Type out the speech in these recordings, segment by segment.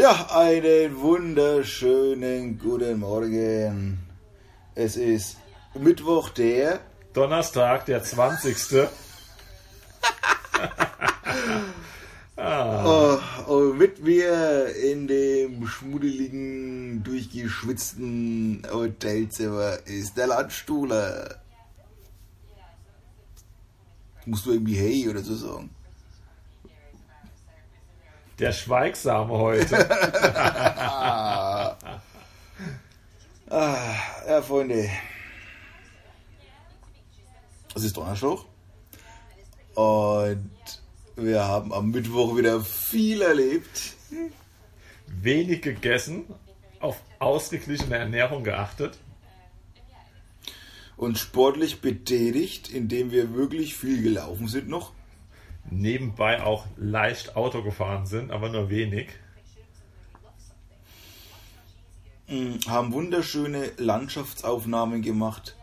Ja, einen wunderschönen guten Morgen. Es ist Mittwoch, der Donnerstag, der 20. ah. oh, und mit mir in dem schmuddeligen, durchgeschwitzten Hotelzimmer ist der Landstuhler. Musst du irgendwie Hey oder so sagen? Der Schweigsame heute. ah, ja, Freunde. Es ist Donnerstag. Und wir haben am Mittwoch wieder viel erlebt. Wenig gegessen, auf ausgeglichene Ernährung geachtet. Und sportlich betätigt, indem wir wirklich viel gelaufen sind noch nebenbei auch leicht Auto gefahren sind, aber nur wenig. Mm, haben wunderschöne Landschaftsaufnahmen gemacht,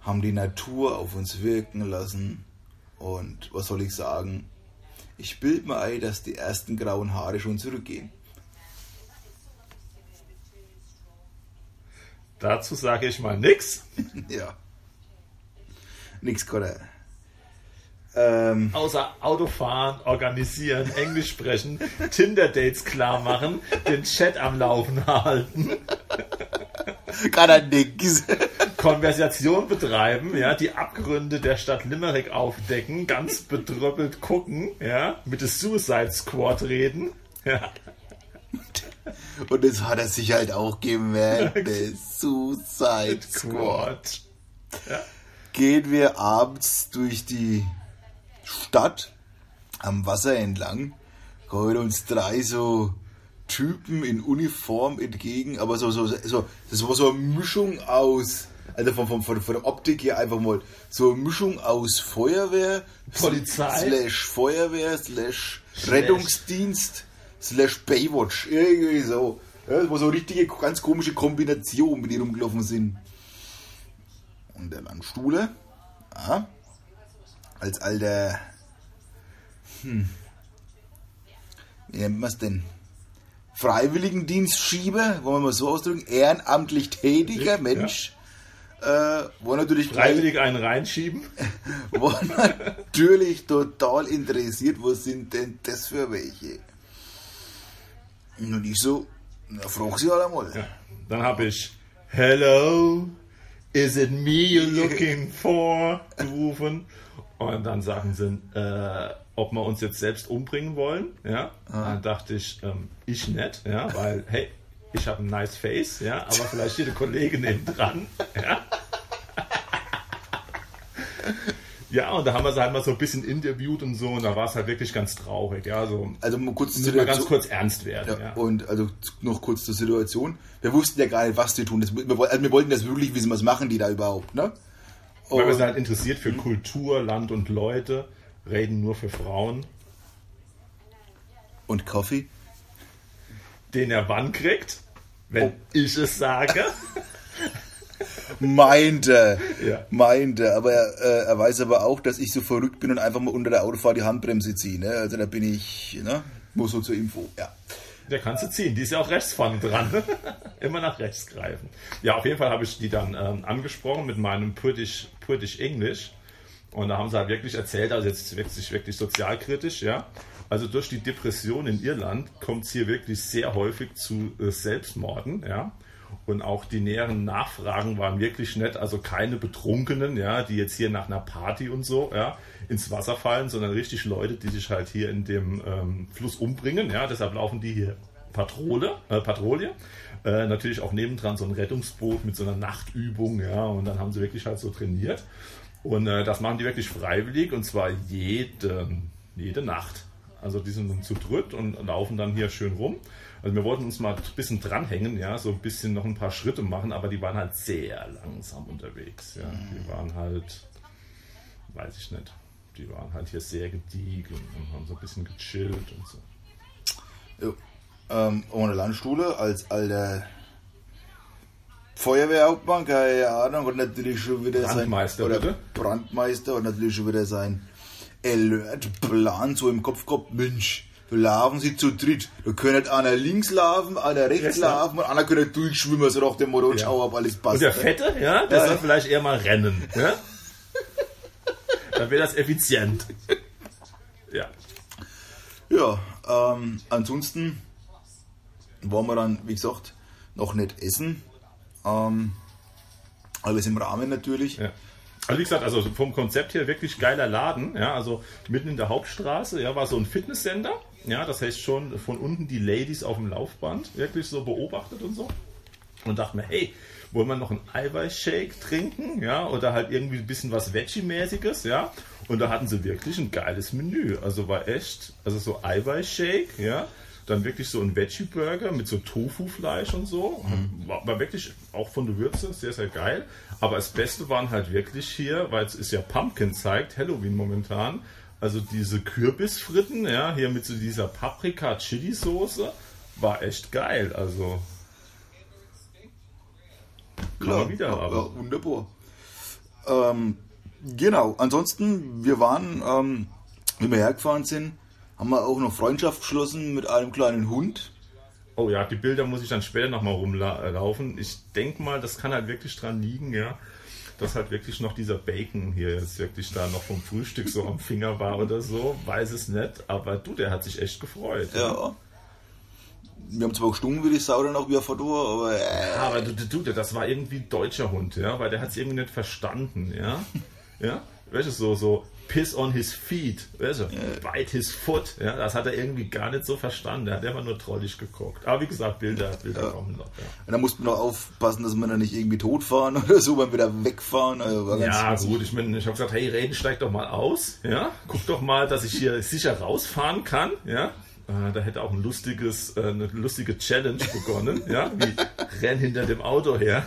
haben die Natur auf uns wirken lassen und was soll ich sagen? Ich bild mir ein, dass die ersten grauen Haare schon zurückgehen. Dazu sage ich mal nix. ja. Nix, Kotter. Ähm, Außer Autofahren, organisieren, Englisch sprechen, Tinder-Dates klar machen, den Chat am Laufen halten. Kann er nix. Konversation betreiben, ja, die Abgründe der Stadt Limerick aufdecken, ganz bedröppelt gucken, ja, mit dem Suicide Squad reden, ja. Und das hat er sich halt auch gemerkt, der Suicide Squad. Ja. Gehen wir abends durch die Stadt am Wasser entlang kommen uns drei so Typen in Uniform entgegen, aber so, so, so, das war so eine Mischung aus, also von, von, von, von der Optik her einfach mal, so eine Mischung aus Feuerwehr, Polizei, slash Feuerwehr, slash Rettungsdienst, slash Baywatch, irgendwie so. Ja, das war so eine richtige, ganz komische Kombination, mit die rumgelaufen sind. Und der Langstuhle, ja, als alter, hm, wie nennt man es denn? Freiwilligendienstschieber, wollen wir mal so ausdrücken, ehrenamtlich tätiger Mensch, ja. äh, wo natürlich freiwillig einen reinschieben, war natürlich total interessiert, was sind denn das für welche? Und ich so, na, frag sie halt einmal. Ja. Dann habe ich, hello, is it me you're looking for? gerufen. Und dann sagen sie, äh, ob wir uns jetzt selbst umbringen wollen. Ja, ah. dann dachte ich, ähm, ich nicht, ja, weil, hey, ich habe ein nice Face, ja, aber vielleicht jede Kollegin neben dran. Ja. Ja, und da haben wir sie halt mal so ein bisschen interviewt und so, und da war es halt wirklich ganz traurig, ja, so. Also kurz muss mal ganz kurz ernst werden, ja, ja, Und also noch kurz zur Situation. Wir wussten ja gar nicht, was die tun. Das, wir, also wir wollten das wirklich wissen, was machen die da überhaupt, ne? Weil wir sind halt interessiert für Kultur, Land und Leute, reden nur für Frauen. Und Kaffee? Den er wann kriegt, wenn oh. ich es sage. meinte, ja. meinte, aber er, äh, er weiß aber auch, dass ich so verrückt bin und einfach mal unter der Autofahrt die Handbremse ziehe. Ne? Also da bin ich, ne? muss so zur Info, ja. Der kannst du ziehen. Die ist ja auch rechts vorne dran. Immer nach rechts greifen. Ja, auf jeden Fall habe ich die dann ähm, angesprochen mit meinem British, British English. Und da haben sie halt wirklich erzählt, also jetzt wirklich, wirklich sozialkritisch, ja. Also durch die Depression in Irland kommt es hier wirklich sehr häufig zu äh, Selbstmorden, ja. Und auch die näheren Nachfragen waren wirklich nett. Also keine Betrunkenen, ja, die jetzt hier nach einer Party und so, ja, ins Wasser fallen, sondern richtig Leute, die sich halt hier in dem ähm, Fluss umbringen. Ja, deshalb laufen die hier Patrole, äh, Patrouille. Äh, natürlich auch nebendran so ein Rettungsboot mit so einer Nachtübung, ja, und dann haben sie wirklich halt so trainiert. Und äh, das machen die wirklich freiwillig und zwar jede, jede Nacht. Also die sind dann zu dritt und laufen dann hier schön rum. Also wir wollten uns mal ein bisschen dranhängen, ja, so ein bisschen noch ein paar Schritte machen, aber die waren halt sehr langsam unterwegs. Ja. Die waren halt, weiß ich nicht, die waren halt hier sehr gediegen und haben so ein bisschen gechillt und so. Jo. Ähm, ohne Landstuhle als alter Feuerwehrhauptmann, keine Ahnung, und natürlich schon wieder Brandmeister, sein oder bitte? Brandmeister und natürlich schon wieder sein Alert-Plan so im Kopf gehabt, Mensch, laufen sie zu dritt. Da können einer links laufen, einer rechts Rechts laufen und einer können durchschwimmen, so nach dem Motto, und Ja. schau, ob alles passt. Und der Fette, ja, der Ja. soll vielleicht eher mal rennen. Ja? Dann wäre das effizient. Ja. Ja, ähm, ansonsten wollen wir dann, wie gesagt, noch nicht essen. Ähm, alles im Rahmen natürlich. Ja. Also wie gesagt, also vom Konzept her wirklich geiler Laden, ja, also mitten in der Hauptstraße, ja, war so ein Fitnesscenter, ja, das heißt schon von unten die Ladies auf dem Laufband wirklich so beobachtet und so. Und dachte mir, hey, wollen wir noch einen Eiweißshake trinken, ja, oder halt irgendwie ein bisschen was Veggie-mäßiges, ja, und da hatten sie wirklich ein geiles Menü, also war echt, also so Eiweißshake, ja, dann wirklich so ein Veggie-Burger mit so Tofu-Fleisch und so. War, war wirklich auch von der Würze sehr, sehr geil. Aber das Beste waren halt wirklich hier, weil es ist ja Pumpkin zeigt, Halloween momentan. Also diese Kürbisfritten, ja, hier mit so dieser Paprika-Chili-Soße, war echt geil. Also man wieder ja, haben. ja, wunderbar. Ähm, genau, ansonsten, wir waren, ähm, wie wir hergefahren sind, haben wir auch noch Freundschaft geschlossen mit einem kleinen Hund. Oh ja, die Bilder muss ich dann später nochmal rumlaufen. Ich denke mal, das kann halt wirklich dran liegen, ja, dass halt wirklich noch dieser Bacon hier jetzt wirklich da noch vom Frühstück so am Finger war oder so. Weiß es nicht, aber du, der hat sich echt gefreut. Ja. Wir haben zwar gestunken wie die Sau dann auch wie ein Fador, aber äh, Aber du, du, du, das war irgendwie ein deutscher Hund, ja, weil der hat es irgendwie nicht verstanden, ja. Ja, du, so, so, piss on his feet, weißt du, bite his foot, ja, das hat er irgendwie gar nicht so verstanden, der hat immer nur trollig geguckt. Aber wie gesagt, Bilder, Bilder kommen noch, ja. da mussten wir noch aufpassen, dass wir da nicht irgendwie totfahren oder so, beim wieder wegfahren. Also Ja, witzig. gut, ich meine, ich habe gesagt, hey, Reden, steig doch mal aus, ja, guck doch mal, dass ich hier sicher rausfahren kann, ja. Äh, Da hätte auch ein lustiges, äh, eine lustige Challenge begonnen, ja, wie renn hinter dem Auto her.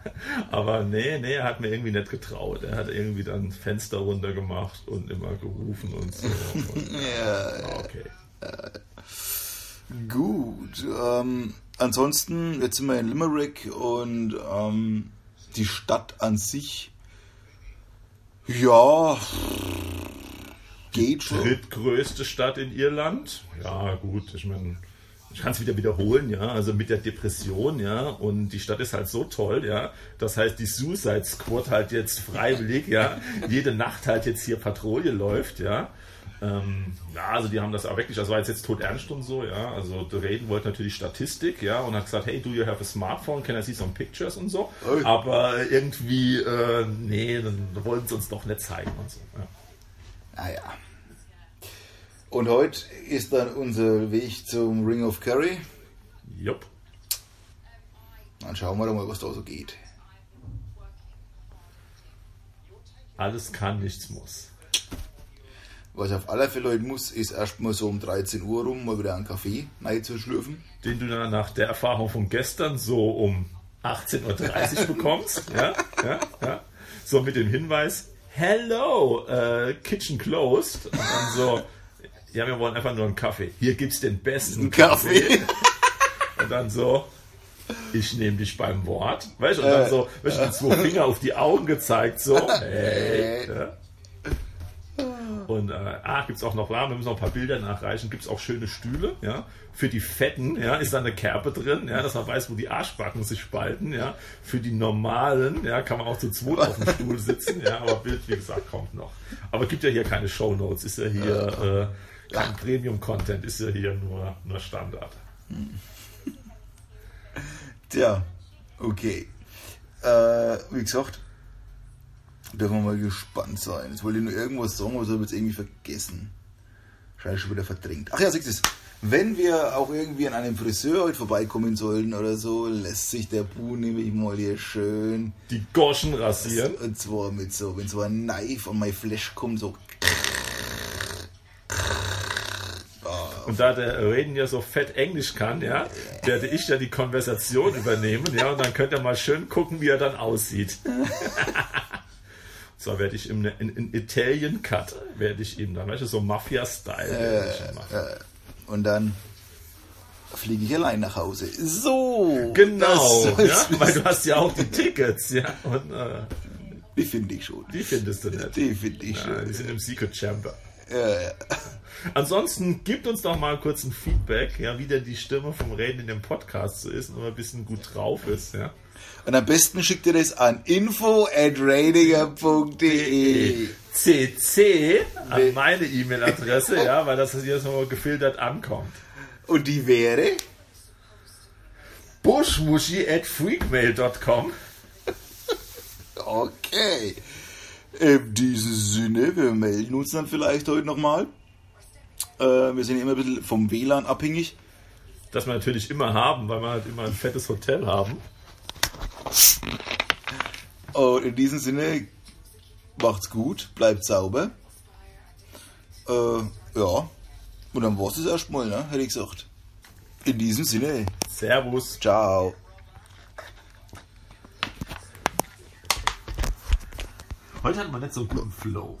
Aber nee, nee, er hat mir irgendwie nicht getraut. Er hat irgendwie dann Fenster runter gemacht und immer gerufen und so. Und, Ja, okay. Gut. Ähm, ansonsten, jetzt sind wir in Limerick und ähm, die Stadt an sich, ja, geht schon. drittgrößte Stadt in Irland. Ja, gut, ich meine, ich kann es wieder wiederholen, ja, also mit der Depression, ja, und die Stadt ist halt so toll, ja, das heißt, die Suicide Squad halt jetzt freiwillig, ja, jede Nacht halt jetzt hier Patrouille läuft, ja. Ähm, ja, also die haben das auch wirklich, also war jetzt, jetzt tot ernst und so, ja, also Reden wollte natürlich Statistik, ja, und hat gesagt, hey, do you have a smartphone, can I see some pictures und so, Ui. aber irgendwie, äh, nee, dann wollten sie uns doch nicht zeigen und so, ja. Naja. Und heute ist dann unser Weg zum Ring of Kerry. Jupp. Dann schauen wir doch mal, was da so geht. Alles kann, nichts muss. Was auf alle Fälle heute muss, ist erstmal so um 13 Uhr rum mal wieder einen Kaffee rein zu schlürfen. Den du dann nach der Erfahrung von gestern so um 18.30 Uhr bekommst. Ja, ja, ja. So mit dem Hinweis, hello, äh, kitchen closed. Und dann so, ja, wir wollen einfach nur einen Kaffee. Hier gibt's den besten Ein Kaffee. Und dann so, ich nehme dich beim Wort. Weißt du, und dann so, weißt du, mit zwei Finger auf die Augen gezeigt, so, hey. Ja. Äh, ah, gibt's auch noch, ja, wir müssen noch ein paar Bilder nachreichen, gibt's auch schöne Stühle, ja. Für die Fetten, ja, ist da eine Kerbe drin, ja, dass man weiß, wo die Arschbacken sich spalten, ja. Für die normalen, ja, kann man auch zu zweit auf dem Stuhl sitzen, ja, aber Bild, wie gesagt, kommt noch. Aber gibt ja hier keine Shownotes, ist ja hier äh, kein Premium-Content, ist ja hier nur, nur Standard. Tja, okay. Äh, wie gesagt, dürfen wir mal gespannt sein. Jetzt wollte ich nur irgendwas sagen, aber das habe ich jetzt irgendwie vergessen. Scheiße, schon wieder verdrängt. Ach ja, du es. Wenn wir auch irgendwie an einem Friseur heute vorbeikommen sollten oder so, lässt sich der Bu nämlich mal hier schön. Die Goschen rasieren. Und zwar mit so, wenn so ein Knife an mein Fleisch kommt, so. Und da der Reden ja so fett Englisch kann, ja, werde ich ja die Konversation übernehmen, ja, und dann könnt ihr mal schön gucken, wie er dann aussieht. so werde ich ihm ne- in, in Italian Cut, werde ich ihm dann, weißt du, so Mafia-Style ihm machen. Und dann fliege ich allein nach Hause. So! Genau, das- ja, weil du hast ja auch die Tickets, ja, und äh, Die finde ich schon. die findest du nicht. Die finde ich Ja, schon. die sind im Secret Chamber. Äh. Ansonsten gibt uns doch mal kurz ein Feedback, ja, wie denn die Stimme vom Reden in dem Podcast so ist und ob ein bisschen gut drauf ist, ja. Und am besten schickt ihr das an info at ratinger.de. CC an meine E-Mail-Adresse, ja, weil das hier so gefiltert ankommt. Und die wäre? buschmuschi at freakmail.com. Okay. In diesem Sinne, wir melden uns dann vielleicht heute nochmal. Äh, wir sind immer ein bisschen vom WLAN abhängig. Das wir natürlich immer haben, weil wir halt immer ein fettes Hotel haben. Und in diesem Sinne, macht's gut, bleibt sauber. Äh, ja. Und dann war's es erstmal, ne? Hätte ich gesagt. In diesem Sinne. Servus. Ciao. Heute hatten wir nicht so einen guten Flow.